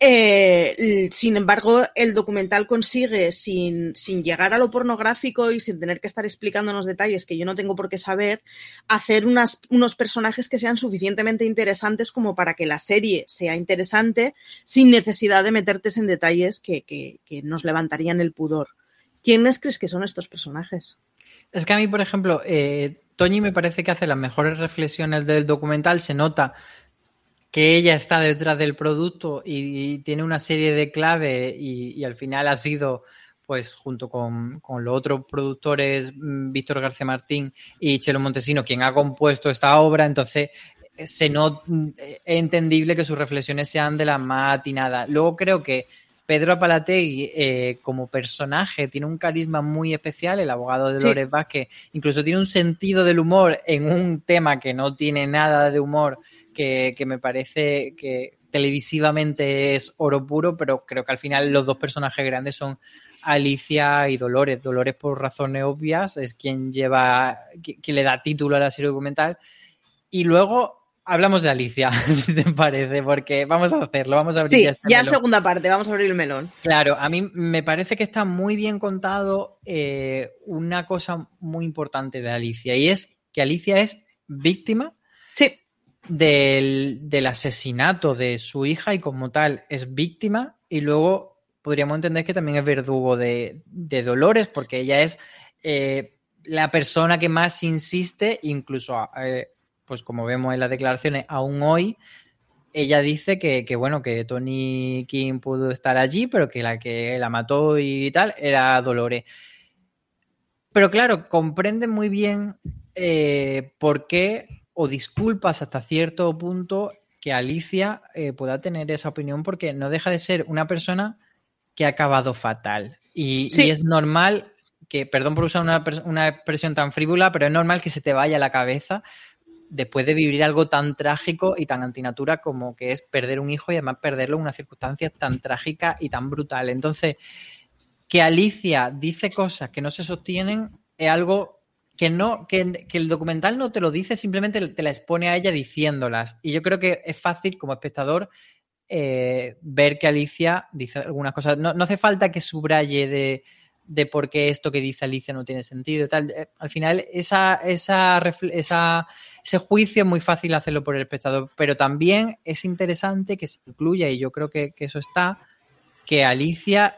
eh, sin embargo, el documental consigue, sin, sin, llegar a lo pornográfico y sin tener que estar explicándonos detalles que yo no tengo por qué saber, hacer unos personajes que sean suficientemente interesantes como para que la serie sea interesante sin necesidad de meterte en detalles que, que, que nos levantarían el pudor. ¿Quiénes crees que son estos personajes? Es que a mí, por ejemplo, eh, Toñi me parece que hace las mejores reflexiones del documental, se nota que ella está detrás del producto y, tiene una serie de claves y, al final ha sido, pues junto con, los otros productores, mm, Víctor García Martín y Chelo Montesino, quien ha compuesto esta obra, entonces se no, es entendible que sus reflexiones sean de las más. Luego creo que Pedro Apalategui eh, como personaje tiene un carisma muy especial, el abogado de Dolores Vázquez incluso tiene un sentido del humor en un tema que no tiene nada de humor, que, que me parece que televisivamente es oro puro, pero creo que al final los dos personajes grandes son Alicia y Dolores. Dolores por razones obvias es quien lleva, quien le da título a la serie documental. Y luego hablamos de Alicia, si te parece, porque vamos a hacerlo, vamos a abrir Sí, este ya melón. segunda parte, vamos a abrir el melón. Claro, a mí me parece que está muy bien contado eh, una cosa muy importante de Alicia y es que Alicia es víctima Sí, del, del asesinato de su hija y como tal es víctima y luego podríamos entender que también es verdugo de, de Dolores porque ella es eh, la persona que más insiste, incluso eh, pues como vemos en las declaraciones aún hoy, ella dice que, que, bueno, que Tony King pudo estar allí, pero que la que la mató y tal era Dolores. Pero claro, comprende muy bien eh, por qué, o disculpas hasta cierto punto, que Alicia eh, pueda tener esa opinión, porque no deja de ser una persona que ha acabado fatal. Y, Sí. y es normal que, perdón por usar una, una expresión tan frívola, pero es normal que se te vaya la cabeza después de vivir algo tan trágico y tan antinatura como que es perder un hijo y además perderlo en una circunstancia tan trágica y tan brutal. Entonces, que Alicia dice cosas que no se sostienen es algo que no que, que el documental no te lo dice, simplemente te la expone a ella diciéndolas. Y yo creo que es fácil como espectador eh, ver que Alicia dice algunas cosas. No, no hace falta que subraye de, de por qué esto que dice Alicia no tiene sentido tal. Eh, Al final, esa, esa, esa- ese juicio es muy fácil hacerlo por el espectador, pero también es interesante que se incluya, y yo creo que, que eso está, que Alicia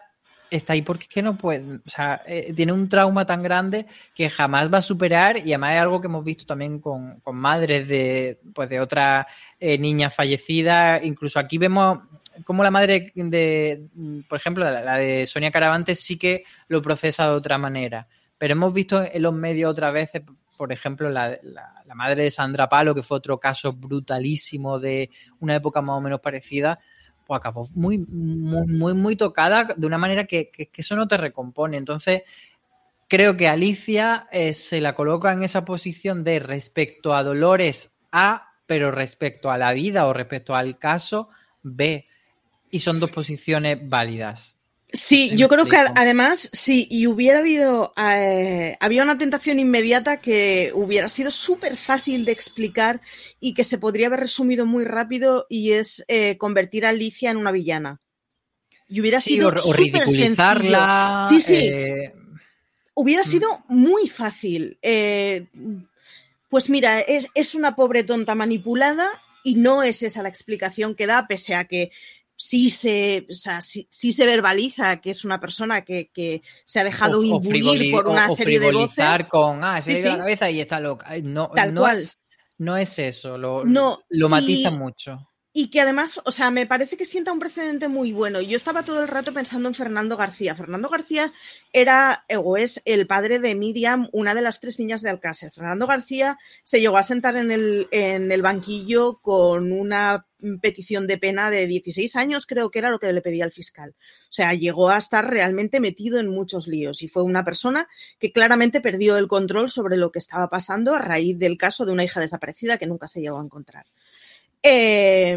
está ahí porque es que no puede, o sea, eh, tiene un trauma tan grande que jamás va a superar y además es algo que hemos visto también con, con madres de, pues de otras eh, niñas fallecidas, incluso aquí vemos como la madre de, por ejemplo, la, de Sonia Caravantes sí que lo procesa de otra manera, pero hemos visto en los medios otras veces, por ejemplo, la, madre de Sandra Palo, que fue otro caso brutalísimo de una época más o menos parecida, pues acabó muy, muy, muy, tocada de una manera que eso no te recompone. Entonces, creo que Alicia eh, se la coloca en esa posición de respecto a Dolores A, pero respecto a la vida o respecto al caso B. Y son dos posiciones válidas. Sí, yo creo que además, si y hubiera habido, eh, había una tentación inmediata que hubiera sido súper fácil de explicar y que se podría haber resumido muy rápido y es eh, convertir a Alicia en una villana. Y hubiera Sí, sido o, o ridiculizarla. sencillo. Sí, sí. eh, Hubiera Mm. sido muy fácil. Pues mira, es, es una pobre tonta manipulada y no es esa la explicación que da, pese a que sí se, o sea, sí, sí se verbaliza que es una persona que, que se ha dejado o- o imbuir frivoli- por una o- o serie de voces. con, ah, se Sí, la cabeza y está loca. No, Tal no cual. Es, no es eso, lo, No, lo matiza y- mucho. Y que además, o sea, me parece que sienta un precedente muy bueno. Yo estaba todo el rato pensando en Fernando García. Fernando García era eh, o es el padre de Miriam, una de las tres niñas de Alcácer. Fernando García se llegó a sentar en el, en el banquillo con una petición de pena de 16 años, creo que era lo que le pedía el fiscal. O sea, llegó a estar realmente metido en muchos líos y fue una persona que claramente perdió el control sobre lo que estaba pasando a raíz del caso de una hija desaparecida que nunca se llegó a encontrar. Eh,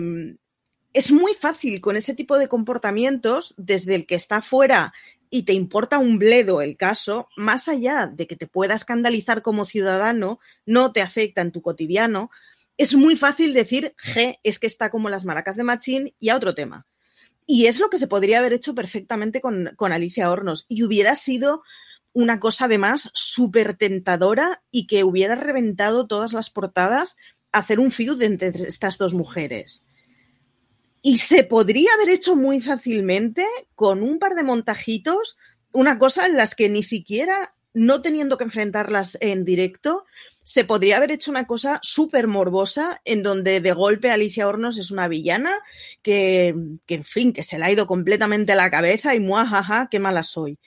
es muy fácil con ese tipo de comportamientos, desde el que está fuera y te importa un bledo el caso, más allá de que te pueda escandalizar como ciudadano, no te afecta en tu cotidiano, es muy fácil decir, G, es que está como las maracas de Machín y a otro tema. Y es lo que se podría haber hecho perfectamente con, con Alicia Hornos. Y hubiera sido una cosa además súper tentadora y que hubiera reventado todas las portadas hacer un feud entre estas dos mujeres. Y se podría haber hecho muy fácilmente con un par de montajitos, una cosa en las que ni siquiera, no teniendo que enfrentarlas en directo, se podría haber hecho una cosa súper morbosa en donde de golpe Alicia Hornos es una villana que, que, en fin, que se le ha ido completamente a la cabeza y muajaja, qué mala soy.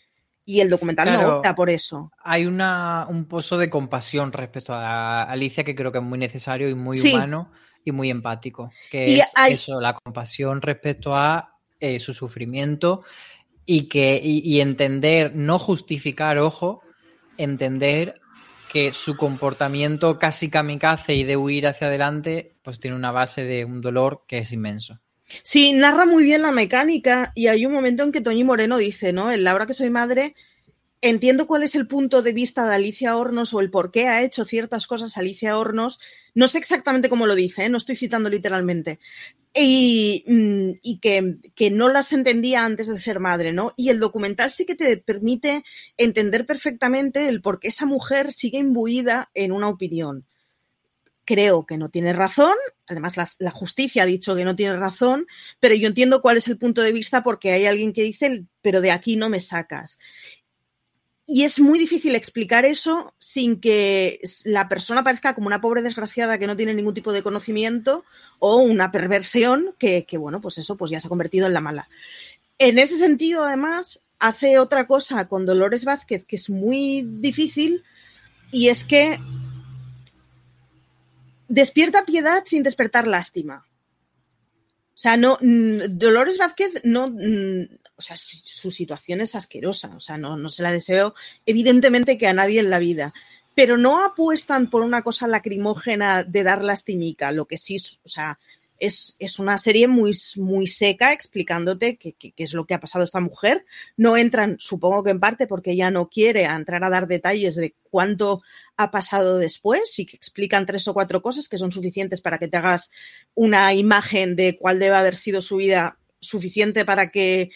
Y el documental Claro. no opta por eso. Hay una, un pozo de compasión respecto a Alicia que creo que es muy necesario y muy Sí. humano y muy empático. Que Y es hay- eso, la compasión respecto a eh, su sufrimiento y, que, y, entender, no justificar, ojo, entender que su comportamiento casi kamikaze y de huir hacia adelante, pues tiene una base de un dolor que es inmenso. Sí, narra muy bien la mecánica y hay un momento en que Toñi Moreno dice, ¿no? En la hora que soy madre, entiendo cuál es el punto de vista de Alicia Hornos o el por qué ha hecho ciertas cosas Alicia Hornos. No sé exactamente cómo lo dice, ¿eh? no estoy citando literalmente. Y, mm, que, que, no las entendía antes de ser madre, ¿no? Y el documental sí que te permite entender perfectamente el por qué esa mujer sigue imbuida en una opinión. Creo que no tiene razón, además la, justicia ha dicho que no tiene razón, pero yo entiendo cuál es el punto de vista porque hay alguien que dice, pero de aquí no me sacas. Y es muy difícil explicar eso sin que la persona parezca como una pobre desgraciada que no tiene ningún tipo de conocimiento o una perversión que, bueno, pues eso pues ya se ha convertido en la mala. En ese sentido, además, hace otra cosa con Dolores Vázquez que es muy difícil y es que despierta piedad sin despertar lástima. O sea, no, mm, Dolores Vázquez no, mm, o sea, su, situación es asquerosa, o sea, no, no se la deseo evidentemente que a nadie en la vida, pero no apuestan por una cosa lacrimógena de dar lastimica, lo que sí, o sea, es, es, una serie muy, muy seca explicándote qué, es lo que ha pasado esta mujer. No entran, supongo que en parte porque ella no quiere entrar a dar detalles de cuánto ha pasado después, sí que explican tres o cuatro cosas que son suficientes para que te hagas una imagen de cuál debe haber sido su vida suficiente para que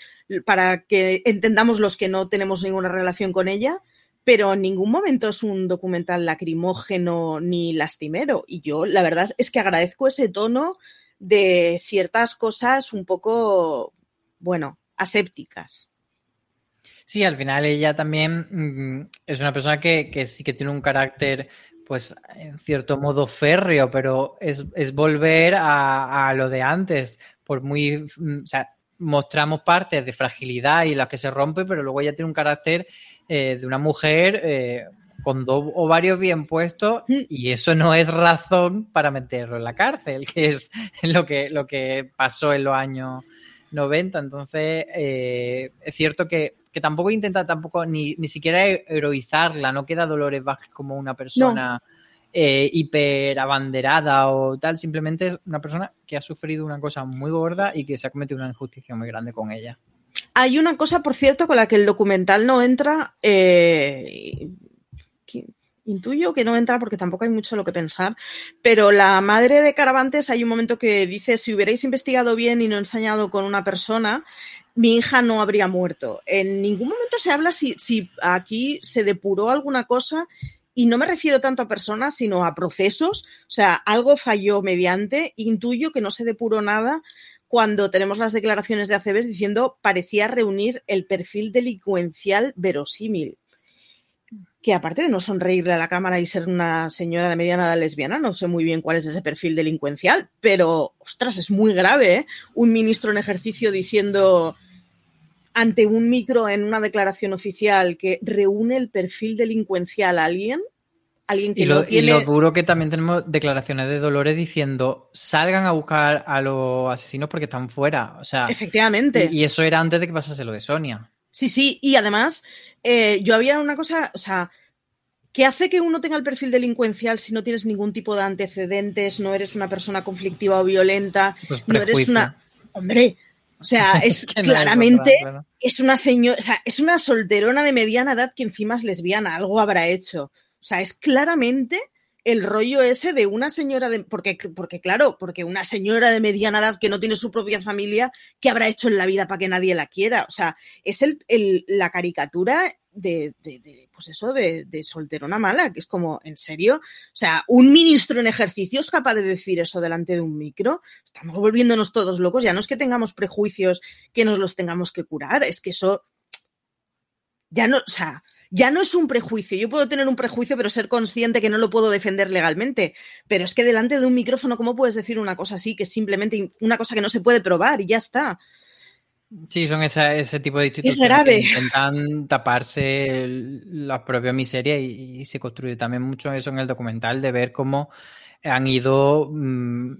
para que entendamos los que no tenemos ninguna relación con ella, pero en ningún momento es un documental lacrimógeno ni lastimero. Y yo, la verdad es que agradezco ese tono de ciertas cosas un poco, bueno, asépticas. Sí, al final ella también mm, es una persona que, sí que tiene un carácter, pues, en cierto modo férreo, pero es, volver a, a, lo de antes, por muy, mm, o sea, mostramos partes de fragilidad y las que se rompe, pero luego ella tiene un carácter eh, de una mujer eh, con dos ovarios bien puestos mm. y eso no es razón para meterlo en la cárcel, que es lo que, lo que pasó en los años 90. Entonces, eh, es cierto que, tampoco intenta tampoco ni, ni siquiera heroizarla, no queda Dolores Vázquez como una persona eh, hiper abanderada o tal, simplemente es una persona que ha sufrido una cosa muy gorda y que se ha cometido una injusticia muy grande con ella. Hay una cosa, por cierto, con la que el documental no entra. Eh, intuyo que no entra porque tampoco hay mucho lo que pensar, pero la madre de Caravantes hay un momento que dice, si hubierais investigado bien y no ensañado con una persona, mi hija no habría muerto. En ningún momento se habla si, si aquí se depuró alguna cosa y no me refiero tanto a personas, sino a procesos. O sea, algo falló mediante. Intuyo que no se depuró nada cuando tenemos las declaraciones de ACBs diciendo parecía reunir el perfil delincuencial verosímil. Que aparte de no sonreírle a la cámara y ser una señora de mediana edad lesbiana, no sé muy bien cuál es ese perfil delincuencial, pero ostras, es muy grave, ¿eh? Un ministro en ejercicio diciendo ante un micro en una declaración oficial que reúne el perfil delincuencial a alguien, alguien que y lo, no tiene... Y lo duro que también tenemos declaraciones de Dolores diciendo salgan a buscar a los asesinos porque están fuera. O sea, efectivamente. Y, eso era antes de que pasase lo de Sonia. Sí, sí, y además eh, yo había una cosa, o sea, ¿qué hace que uno tenga el perfil delincuencial si no tienes ningún tipo de antecedentes, no eres una persona conflictiva o violenta, pues no eres una... Hombre, o sea, es, claramente, es, una señora, o sea, es una solterona de mediana edad que encima es lesbiana, algo habrá hecho. O sea, es claramente el rollo ese de una señora de. Porque, porque, claro, porque una señora de mediana edad que no tiene su propia familia, ¿qué habrá hecho en la vida para que nadie la quiera? O sea, es el, la caricatura de, pues eso, de, de, solterona mala, que es como, ¿en serio? O sea, un ministro en ejercicio es capaz de decir eso delante de un micro. Estamos volviéndonos todos locos. Ya no es que tengamos prejuicios que nos los tengamos que curar, es que eso. Ya no, o sea, ya no es un prejuicio. Yo puedo tener un prejuicio, pero ser consciente que no lo puedo defender legalmente. Pero es que delante de un micrófono, ¿cómo puedes decir una cosa así, que es simplemente una cosa que no se puede probar y ya está? Sí, son ese tipo de instituciones que intentan taparse la propia miseria y, se construye también mucho eso en el documental de ver cómo han ido mm,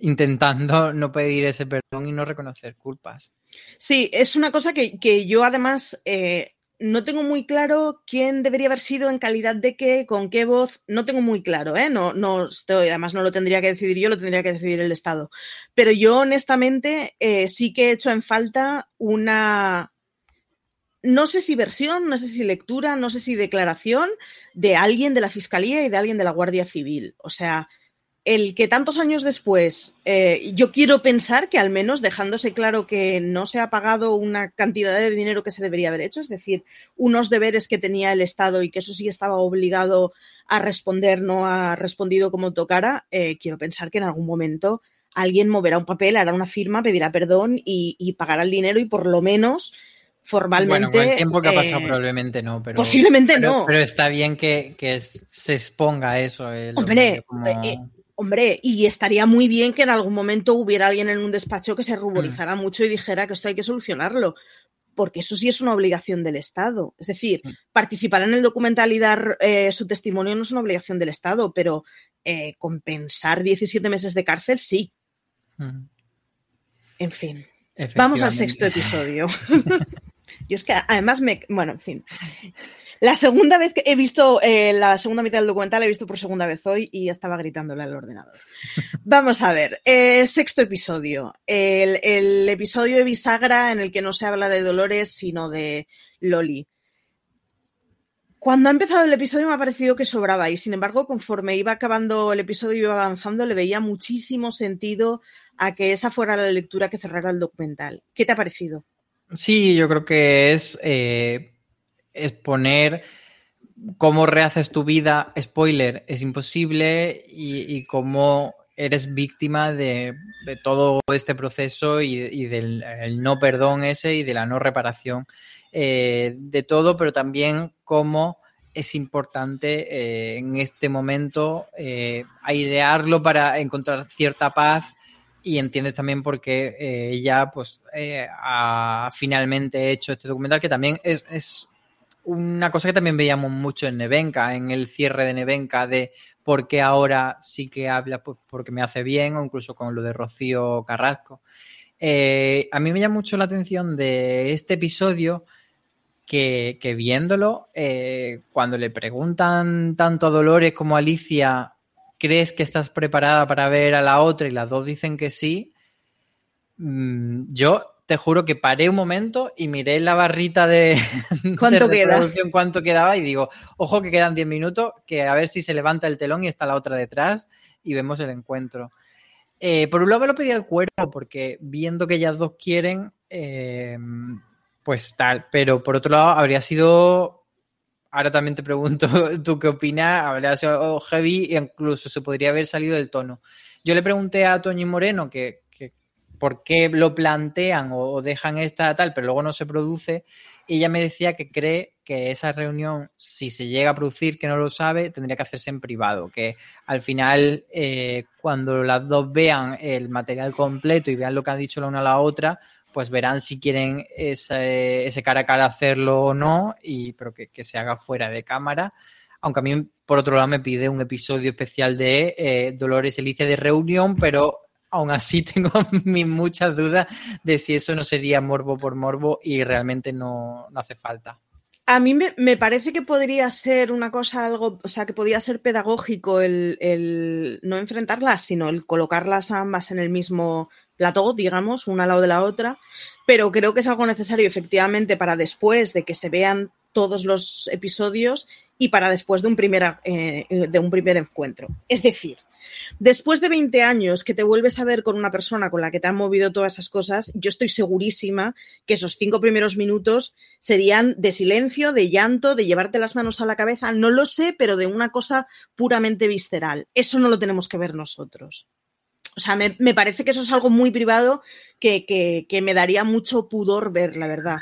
intentando no pedir ese perdón y no reconocer culpas. Sí, es una cosa que, que yo además eh, no tengo muy claro quién debería haber sido en calidad de qué, con qué voz, no tengo muy claro, ¿eh? No, no estoy, además no lo tendría que decidir yo, lo tendría que decidir el Estado. Pero yo honestamente eh, sí que he hecho en falta una, no sé si versión, no sé si lectura, no sé si declaración de alguien de la Fiscalía y de alguien de la Guardia Civil. O sea, el que tantos años después, eh, yo quiero pensar que al menos dejándose claro que no se ha pagado una cantidad de dinero que se debería haber hecho, es decir, unos deberes que tenía el Estado y que eso sí estaba obligado a responder, no ha respondido como tocara, eh, quiero pensar que en algún momento alguien moverá un papel, hará una firma, pedirá perdón y, y pagará el dinero y por lo menos formalmente. Bueno, el tiempo que ha pasado, eh, probablemente no. Pero, posiblemente no. Pero está bien que, que se exponga eso. Hombre, como... eh, Hombre, y estaría muy bien que en algún momento hubiera alguien en un despacho que se ruborizara mm. mucho y dijera que esto hay que solucionarlo, porque eso sí es una obligación del Estado. Es decir, mm. participar en el documental y dar eh, su testimonio no es una obligación del Estado, pero eh, compensar 17 meses de cárcel sí. Mm. En fin. Vamos al sexto episodio. Yo es que además me... Bueno, en fin. La segunda vez que he visto eh, la segunda mitad del documental, he visto por segunda vez hoy y estaba gritándole al ordenador. Vamos a ver, eh, sexto episodio. El, el, episodio de Bisagra en el que no se habla de Dolores, sino de Loli. Cuando ha empezado el episodio me ha parecido que sobraba y sin embargo conforme iba acabando el episodio y iba avanzando le veía muchísimo sentido a que esa fuera la lectura que cerrara el documental. ¿Qué te ha parecido? Sí, yo creo que es eh, exponer cómo rehaces tu vida, spoiler, es imposible y, cómo eres víctima de, todo este proceso y, del no perdón ese y de la no reparación eh, de todo, pero también cómo es importante eh, en este momento eh, airearlo para encontrar cierta paz y entiendes también por qué ella pues ha finalmente hecho este documental que también es una cosa que también veíamos mucho en Nevenka, en el cierre de Nevenka, de por qué ahora sí que habla porque me hace bien, o incluso con lo de Rocío Carrasco. Eh, a mí me llama mucho la atención de este episodio que, que viéndolo, eh, cuando le preguntan tanto a Dolores como a Alicia, ¿crees que estás preparada para ver a la otra? Y las dos dicen que sí. Mm, yo te juro que paré un momento y miré la barrita de, ¿Cuánto de queda? cuánto quedaba y digo, ojo que quedan 10 minutos, que a ver si se levanta el telón y está la otra detrás y vemos el encuentro. Eh, por un lado me lo pedí al cuerpo porque viendo que ellas dos quieren, eh, pues tal, pero por otro lado habría sido, ahora también te pregunto tú qué opinas, habría sido heavy e incluso se podría haber salido del tono. Yo le pregunté a Toño Moreno que, por qué lo plantean o, dejan esta tal, pero luego no se produce. Ella me decía que cree que esa reunión, si se llega a producir, que no lo sabe, tendría que hacerse en privado, que al final, eh, cuando las dos vean el material completo y vean lo que han dicho la una a la otra, pues verán si quieren ese, ese cara a cara hacerlo o no, y, pero que, que, se haga fuera de cámara. Aunque a mí, por otro lado, me pide un episodio especial de eh, Dolores Elicia de reunión, pero aún así tengo muchas dudas de si eso no sería morbo por morbo y realmente no, no hace falta. A mí me, me, parece que podría ser una cosa algo, o sea, que podría ser pedagógico el, el, no enfrentarlas, sino el colocarlas ambas en el mismo plató, digamos, una al lado de la otra, pero creo que es algo necesario efectivamente para después de que se vean todos los episodios y para después de un primer, eh, de un primer encuentro. Es decir, después de 20 años que te vuelves a ver con una persona con la que te han movido todas esas cosas, yo estoy segurísima que esos cinco primeros minutos serían de silencio, de llanto, de llevarte las manos a la cabeza, no lo sé, pero de una cosa puramente visceral. Eso no lo tenemos que ver nosotros. O sea, me, me parece que eso es algo muy privado que, que, que, me daría mucho pudor ver, la verdad.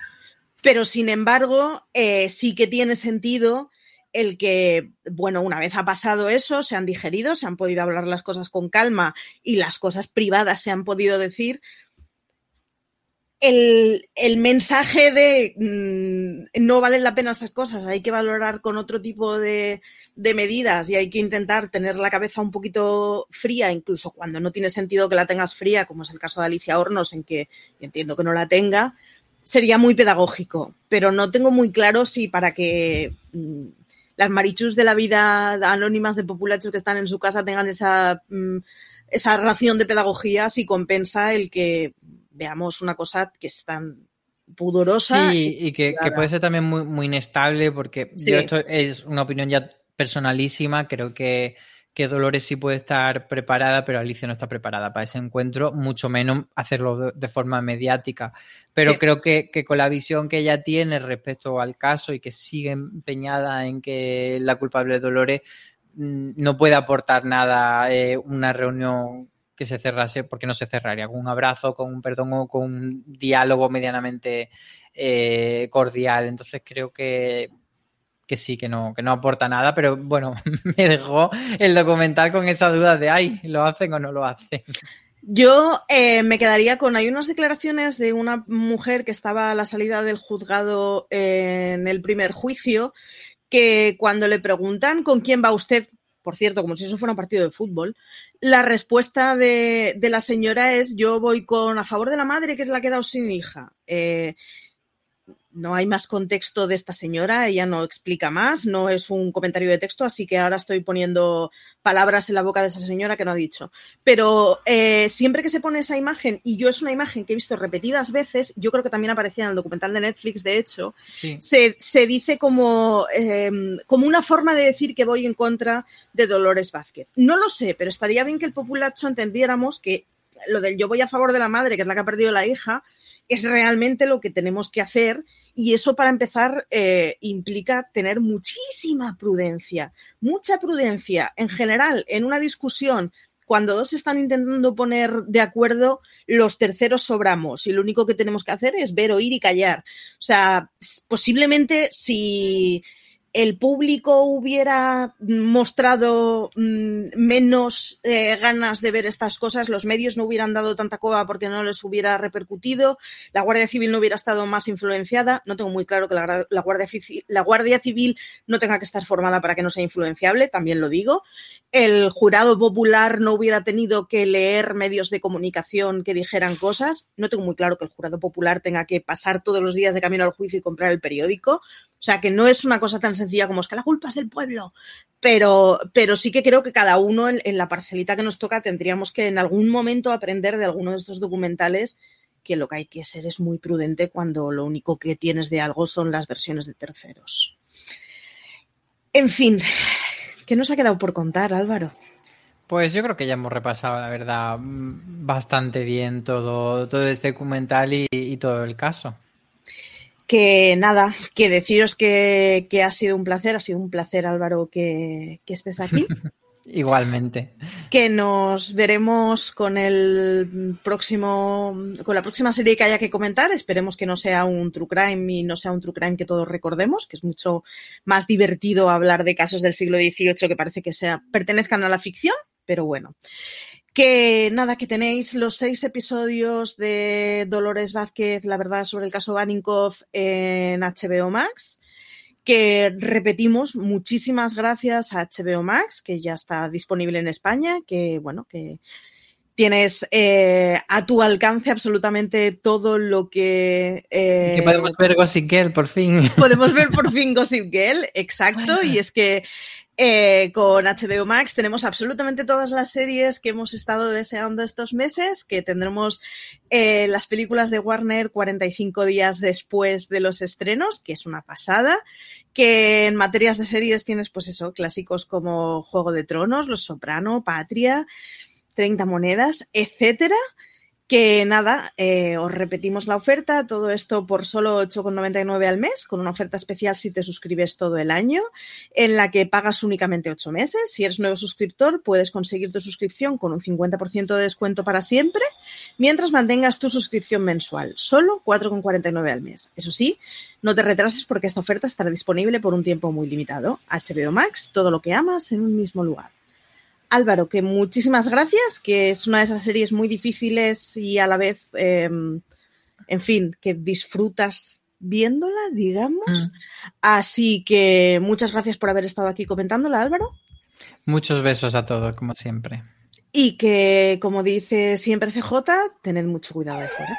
Pero sin embargo, eh, sí que tiene sentido el que, bueno, una vez ha pasado eso, se han digerido, se han podido hablar las cosas con calma y las cosas privadas se han podido decir, el, el, mensaje de mmm, no valen la pena estas cosas, hay que valorar con otro tipo de, de, medidas y hay que intentar tener la cabeza un poquito fría, incluso cuando no tiene sentido que la tengas fría, como es el caso de Alicia Hornos, en que entiendo que no la tenga, sería muy pedagógico, pero no tengo muy claro si para que mmm, las marichus de la vida anónimas de populachos que están en su casa tengan esa, mmm, esa ración de pedagogía, si compensa el que veamos una cosa que es tan pudorosa. Sí, y que, que puede ser también muy, muy inestable, porque sí. yo esto es una opinión ya personalísima, creo que, que, Dolores sí puede estar preparada, pero Alicia no está preparada para ese encuentro, mucho menos hacerlo de, forma mediática. Pero sí. creo que, que, con la visión que ella tiene respecto al caso y que sigue empeñada en que la culpable es Dolores, mm, no puede aportar nada eh, una reunión que se cerrase, porque no se cerraría, con un abrazo, con un perdón o con un diálogo medianamente eh, cordial. Entonces creo que, que sí, que no, que no aporta nada, pero bueno, me dejó el documental con esa duda de, ay, ¿lo hacen o no lo hacen? Yo eh, me quedaría con, hay unas declaraciones de una mujer que estaba a la salida del juzgado en el primer juicio, que cuando le preguntan con quién va usted, por cierto, como si eso fuera un partido de fútbol, la respuesta de, de, la señora es yo voy con a favor de la madre que es la que ha quedado sin hija. Eh, no hay más contexto de esta señora, ella no explica más, no es un comentario de texto, así que ahora estoy poniendo palabras en la boca de esa señora que no ha dicho. Pero eh, siempre que se pone esa imagen, y yo es una imagen que he visto repetidas veces, yo creo que también aparecía en el documental de Netflix, de hecho, sí. se, se, dice como, eh, como una forma de decir que voy en contra de Dolores Vázquez. No lo sé, pero estaría bien que el populacho entendiéramos que lo del yo voy a favor de la madre, que es la que ha perdido la hija, es realmente lo que tenemos que hacer y eso para empezar eh, implica tener muchísima prudencia, mucha prudencia en general en una discusión. Cuando dos están intentando poner de acuerdo, los terceros sobramos y lo único que tenemos que hacer es ver, oír y callar. O sea, posiblemente si el público hubiera mostrado mmm, menos eh, ganas de ver estas cosas, los medios no hubieran dado tanta coba porque no les hubiera repercutido, la Guardia Civil no hubiera estado más influenciada, no tengo muy claro que la Guardia Civil no tenga que estar formada para que no sea influenciable, también lo digo, el jurado popular no hubiera tenido que leer medios de comunicación que dijeran cosas, no tengo muy claro que el jurado popular tenga que pasar todos los días de camino al juicio y comprar el periódico, o sea, que no es una cosa tan sencilla como es que la culpa es del pueblo, pero, pero sí que creo que cada uno en, en, la parcelita que nos toca tendríamos que en algún momento aprender de alguno de estos documentales que lo que hay que ser es muy prudente cuando lo único que tienes de algo son las versiones de terceros. En fin, ¿qué nos ha quedado por contar, Álvaro? Pues yo creo que ya hemos repasado, la verdad, bastante bien todo, todo este documental y, y todo el caso que nada, que deciros que, que, ha sido un placer, ha sido un placer Álvaro que, que estés aquí. Igualmente. Que nos veremos con el próximo, con la próxima serie que haya que comentar. Esperemos que no sea un true crime y no sea un true crime que todos recordemos, que es mucho más divertido hablar de casos del siglo XVIII que parece que sea, pertenezcan a la ficción, pero bueno. Que nada, que tenéis los seis episodios de Dolores Vázquez, la verdad, sobre el caso Baninkoff en HBO Max. Que repetimos, muchísimas gracias a HBO Max, que ya está disponible en España, que bueno, que tienes eh, a tu alcance absolutamente todo lo que... Eh, que podemos ver Gossip Girl, por fin. Podemos ver por fin Gossip Girl, exacto, y es que eh, con HBO Max tenemos absolutamente todas las series que hemos estado deseando estos meses, que tendremos eh, las películas de Warner 45 días después de los estrenos, que es una pasada, que en materias de series tienes pues eso, clásicos como Juego de Tronos, Los Soprano, Patria, 30 monedas, etcétera que nada, eh, os repetimos la oferta, todo esto por solo 8,99 al mes, con una oferta especial si te suscribes todo el año, en la que pagas únicamente 8 meses. Si eres nuevo suscriptor, puedes conseguir tu suscripción con un 50% de descuento para siempre, mientras mantengas tu suscripción mensual, solo 4,49 al mes. Eso sí, no te retrases porque esta oferta estará disponible por un tiempo muy limitado. HBO Max, todo lo que amas en un mismo lugar. Álvaro, que muchísimas gracias, que es una de esas series muy difíciles y a la vez eh, en fin, que disfrutas viéndola, digamos. Mm. Así que muchas gracias por haber estado aquí comentándola, Álvaro. Muchos besos a todos, como siempre. Y que, como dice siempre CJ, tened mucho cuidado de fuera.